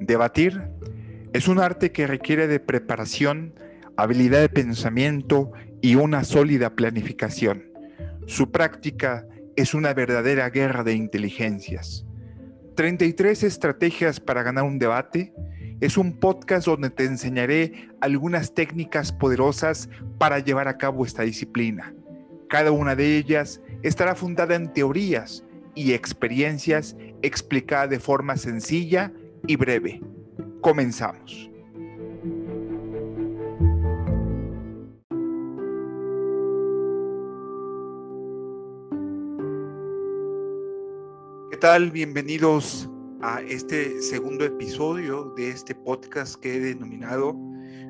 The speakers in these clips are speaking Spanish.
Debatir es un arte que requiere de preparación, habilidad de pensamiento y una sólida planificación. Su práctica es una verdadera guerra de inteligencias. 33 estrategias para ganar un debate es un podcast donde te enseñaré algunas técnicas poderosas para llevar a cabo esta disciplina. Cada una de ellas estará fundada en teorías y experiencias explicadas de forma sencilla y breve. Comenzamos. ¿Qué tal? Bienvenidos a este segundo episodio de este podcast que he denominado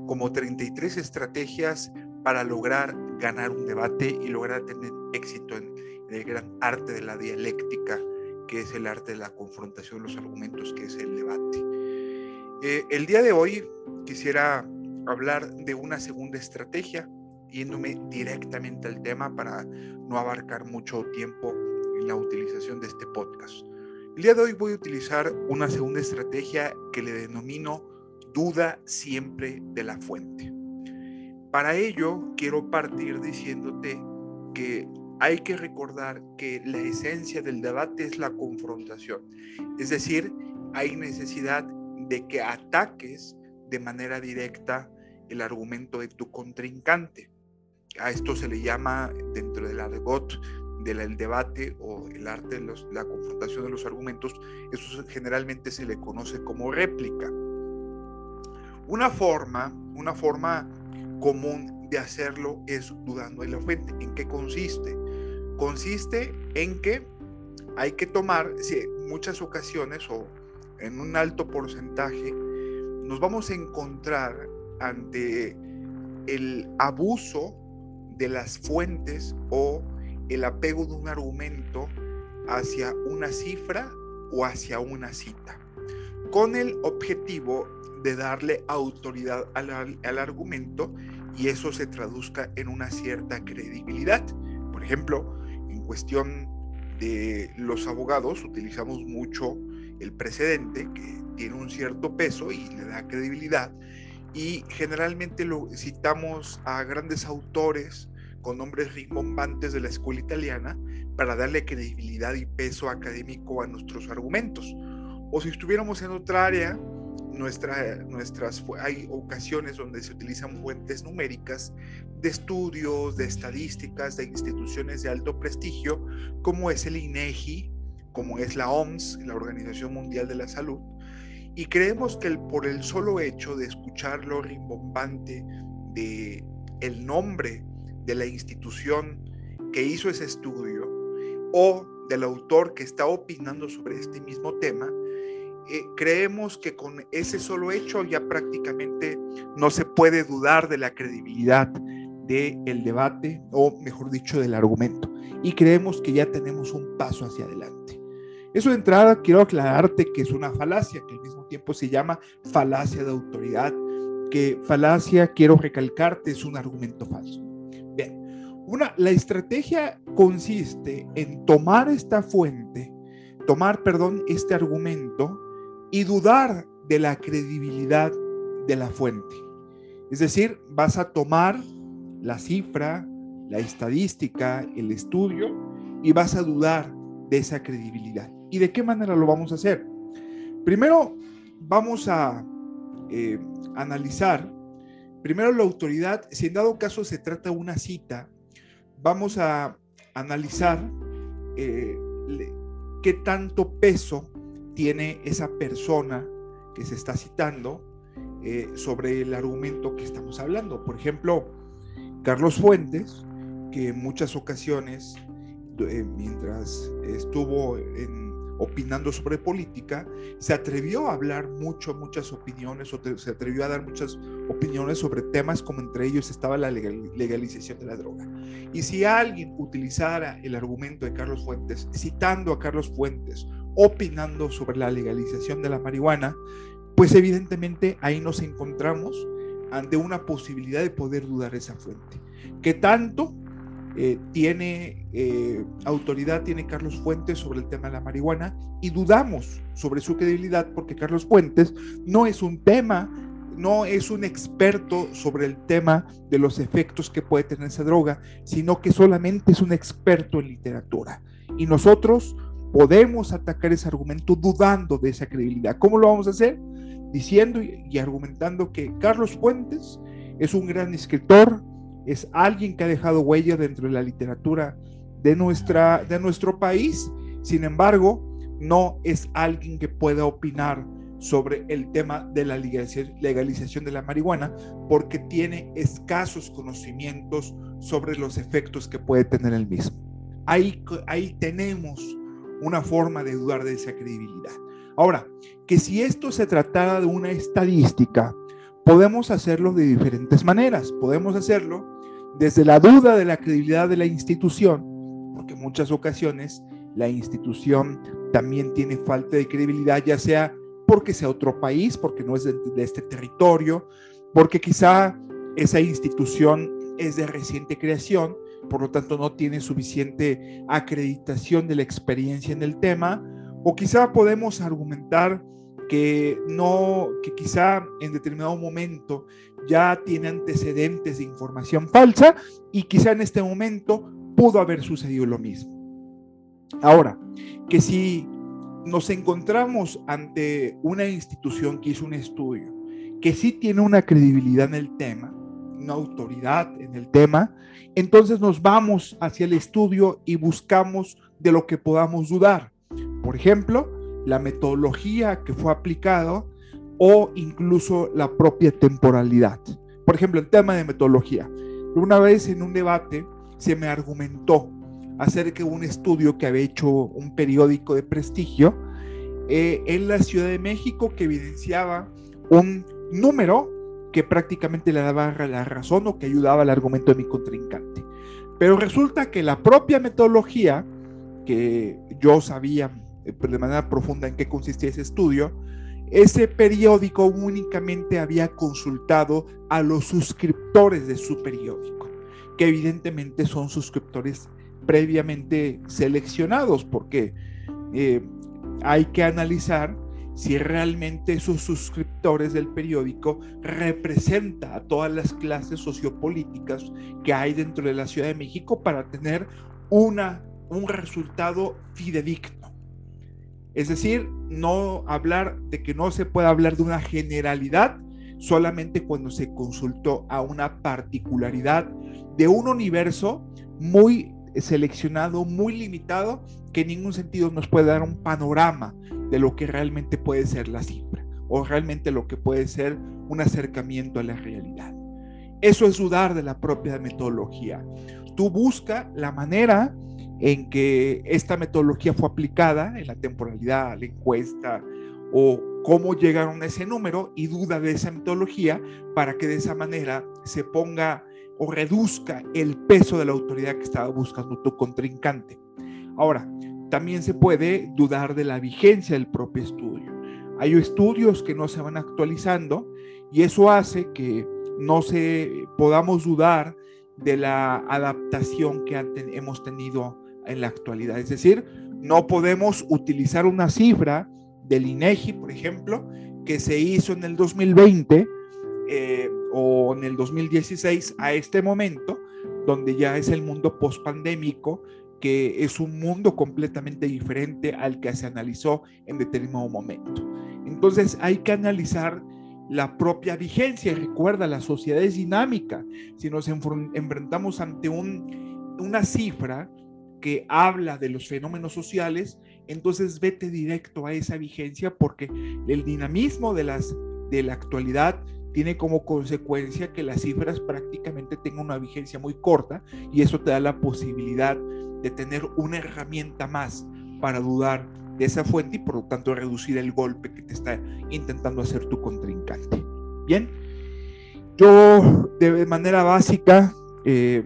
como 33 estrategias para lograr ganar un debate y lograr tener éxito en el gran arte de la dialéctica, que es el arte de la confrontación de los argumentos, que es el debate. Eh, el día de hoy quisiera hablar de una segunda estrategia, yéndome directamente al tema para no abarcar mucho tiempo en la utilización de este podcast. El día de hoy voy a utilizar una segunda estrategia que le denomino duda siempre de la fuente. Para ello, quiero partir diciéndote que hay que recordar que la esencia del debate es la confrontación. Es decir, hay necesidad de que ataques de manera directa el argumento de tu contrincante. A esto se le llama dentro del argot del debate o el arte de la confrontación de los argumentos, eso generalmente se le conoce como réplica. Una forma, una forma común de hacerlo es dudando de la fuente. ¿En qué consiste? Consiste en que hay que tomar, si muchas ocasiones o en un alto porcentaje, nos vamos a encontrar ante el abuso de las fuentes o el apego de un argumento hacia una cifra o hacia una cita, con el objetivo de darle autoridad al, al, argumento y eso se traduzca en una cierta credibilidad. Por ejemplo, cuestión de los abogados utilizamos mucho el precedente que tiene un cierto peso y le da credibilidad y generalmente lo citamos a grandes autores con nombres rimbombantes de la escuela italiana para darle credibilidad y peso académico a nuestros argumentos. O si estuviéramos en otra área, nuestra, nuestras, hay ocasiones donde se utilizan fuentes numéricas de estudios, de estadísticas, de instituciones de alto prestigio, como es el INEGI, como es la OMS, la Organización Mundial de la Salud, y creemos que el, por el solo hecho de escuchar lo rimbombante de el nombre de la institución que hizo ese estudio o del autor que está opinando sobre este mismo tema, eh, creemos que con ese solo hecho ya prácticamente no se puede dudar de la credibilidad del el debate o mejor dicho del argumento y creemos que ya tenemos un paso hacia adelante. Eso de entrada quiero aclararte que es una falacia, que al mismo tiempo se llama falacia de autoridad, que falacia, quiero recalcarte, es un argumento falso. Bien, una, la estrategia consiste en tomar esta fuente, tomar, perdón, este argumento y dudar de la credibilidad de la fuente. Es decir, vas a tomar la cifra, la estadística, el estudio y vas a dudar de esa credibilidad. ¿Y de qué manera lo vamos a hacer? Primero, vamos a eh, analizar, primero la autoridad, si en dado caso se trata de una cita, vamos a analizar eh, qué tanto peso tiene esa persona que se está citando eh, sobre el argumento que estamos hablando. Por ejemplo, Carlos Fuentes, que en muchas ocasiones, mientras estuvo opinando sobre política, se atrevió a hablar mucho, muchas opiniones, o se atrevió a dar muchas opiniones sobre temas como entre ellos estaba la legalización de la droga. Y si alguien utilizara el argumento de Carlos Fuentes, citando a Carlos Fuentes, opinando sobre la legalización de la marihuana, pues evidentemente ahí nos encontramos ante una posibilidad de poder dudar esa fuente. Que tanto eh, tiene eh, autoridad, tiene Carlos Fuentes sobre el tema de la marihuana y dudamos sobre su credibilidad porque Carlos Fuentes no es un tema, no es un experto sobre el tema de los efectos que puede tener esa droga, sino que solamente es un experto en literatura. Y nosotros podemos atacar ese argumento dudando de esa credibilidad. ¿Cómo lo vamos a hacer? Diciendo y argumentando que Carlos Fuentes es un gran escritor, es alguien que ha dejado huella dentro de la literatura de, nuestra, de nuestro país, sin embargo, no es alguien que pueda opinar sobre el tema de la legalización de la marihuana porque tiene escasos conocimientos sobre los efectos que puede tener el mismo. Ahí, ahí tenemos una forma de dudar de esa credibilidad. Ahora, que si esto se tratara de una estadística, podemos hacerlo de diferentes maneras. Podemos hacerlo desde la duda de la credibilidad de la institución, porque en muchas ocasiones la institución también tiene falta de credibilidad, ya sea porque sea otro país, porque no es de, este territorio, porque quizá esa institución es de reciente creación, por lo tanto no tiene suficiente acreditación de la experiencia en el tema, o quizá podemos argumentar que no, que quizá en determinado momento ya tiene antecedentes de información falsa y quizá en este momento pudo haber sucedido lo mismo. Ahora, que si nos encontramos ante una institución que hizo un estudio, que sí tiene una credibilidad en el tema, una autoridad en el tema, entonces nos vamos hacia el estudio y buscamos de lo que podamos dudar. Por ejemplo, la metodología que fue aplicado o incluso la propia temporalidad. Por ejemplo, el tema de metodología. Una vez en un debate se me argumentó acerca de un estudio que había hecho un periódico de prestigio eh, en la Ciudad de México que evidenciaba un número que prácticamente le daba la razón o que ayudaba al argumento de mi contrincante. Pero resulta que la propia metodología que yo sabía eh, de manera profunda en qué consistía ese estudio, ese periódico únicamente había consultado a los suscriptores de su periódico, que evidentemente son suscriptores previamente seleccionados, porque eh, hay que analizar si realmente esos suscriptores del periódico representa a todas las clases sociopolíticas que hay dentro de la Ciudad de México para tener una, un resultado fidedigno. Es decir, no hablar de que no se puede hablar de una generalidad solamente cuando se consultó a una particularidad de un universo muy seleccionado, muy limitado, que en ningún sentido nos puede dar un panorama de lo que realmente puede ser la cifra o realmente lo que puede ser un acercamiento a la realidad. Eso es dudar de la propia metodología. Tú busca la manera en que esta metodología fue aplicada en la temporalidad, la encuesta o cómo llegaron a ese número y duda de esa metodología para que de esa manera se ponga o reduzca el peso de la autoridad que estaba buscando tu contrincante. Ahora, también se puede dudar de la vigencia del propio estudio. Hay estudios que no se van actualizando y eso hace que no se podamos dudar de la adaptación que hemos tenido en la actualidad. Es decir, no podemos utilizar una cifra del INEGI, por ejemplo, que se hizo en el 2020 eh, o en el 2016 a este momento, donde ya es el mundo post-pandémico, que es un mundo completamente diferente al que se analizó en determinado momento. Entonces hay que analizar la propia vigencia. Recuerda, la sociedad es dinámica. Si nos enfrentamos ante un, una cifra, que habla de los fenómenos sociales, entonces vete directo a esa vigencia porque el dinamismo de, las, de la actualidad tiene como consecuencia que las cifras prácticamente tengan una vigencia muy corta y eso te da la posibilidad de tener una herramienta más para dudar de esa fuente y por lo tanto reducir el golpe que te está intentando hacer tu contrincante. Bien, yo de manera básica, eh,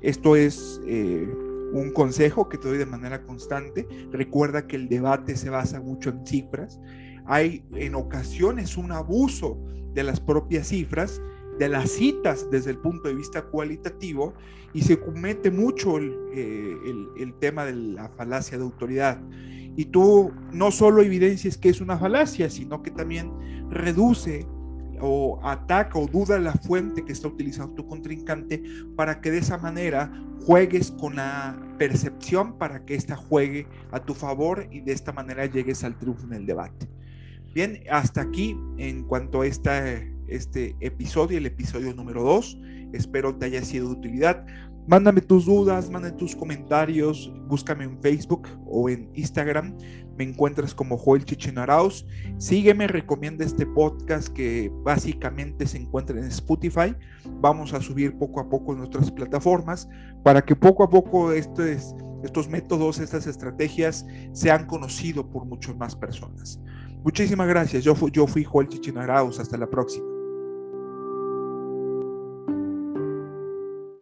esto es... Eh, un consejo que te doy de manera constante. Recuerda que el debate se basa mucho en cifras. Hay en ocasiones un abuso de las propias cifras de las citas desde el punto de vista cualitativo y se comete mucho el, eh, el, tema de la falacia de autoridad. Y tú no solo evidencias que es una falacia, sino que también reduce o ataca o duda la fuente que está utilizando tu contrincante para que de esa manera juegues con la percepción para que ésta juegue a tu favor y de esta manera llegues al triunfo en el debate. Bien, hasta aquí en cuanto a esta, este episodio, el episodio número 2. Espero te haya sido de utilidad. Mándame tus dudas, mándame tus comentarios, búscame en Facebook o en Instagram. Me encuentras como Joel Chichinaraus. Sígueme, recomienda este podcast que básicamente se encuentra en Spotify. Vamos a subir poco a poco en otras plataformas para que poco a poco estos, métodos, estas estrategias sean conocidos por muchas más personas. Muchísimas gracias. Yo, yo fui Joel Chichinaraus. Hasta la próxima.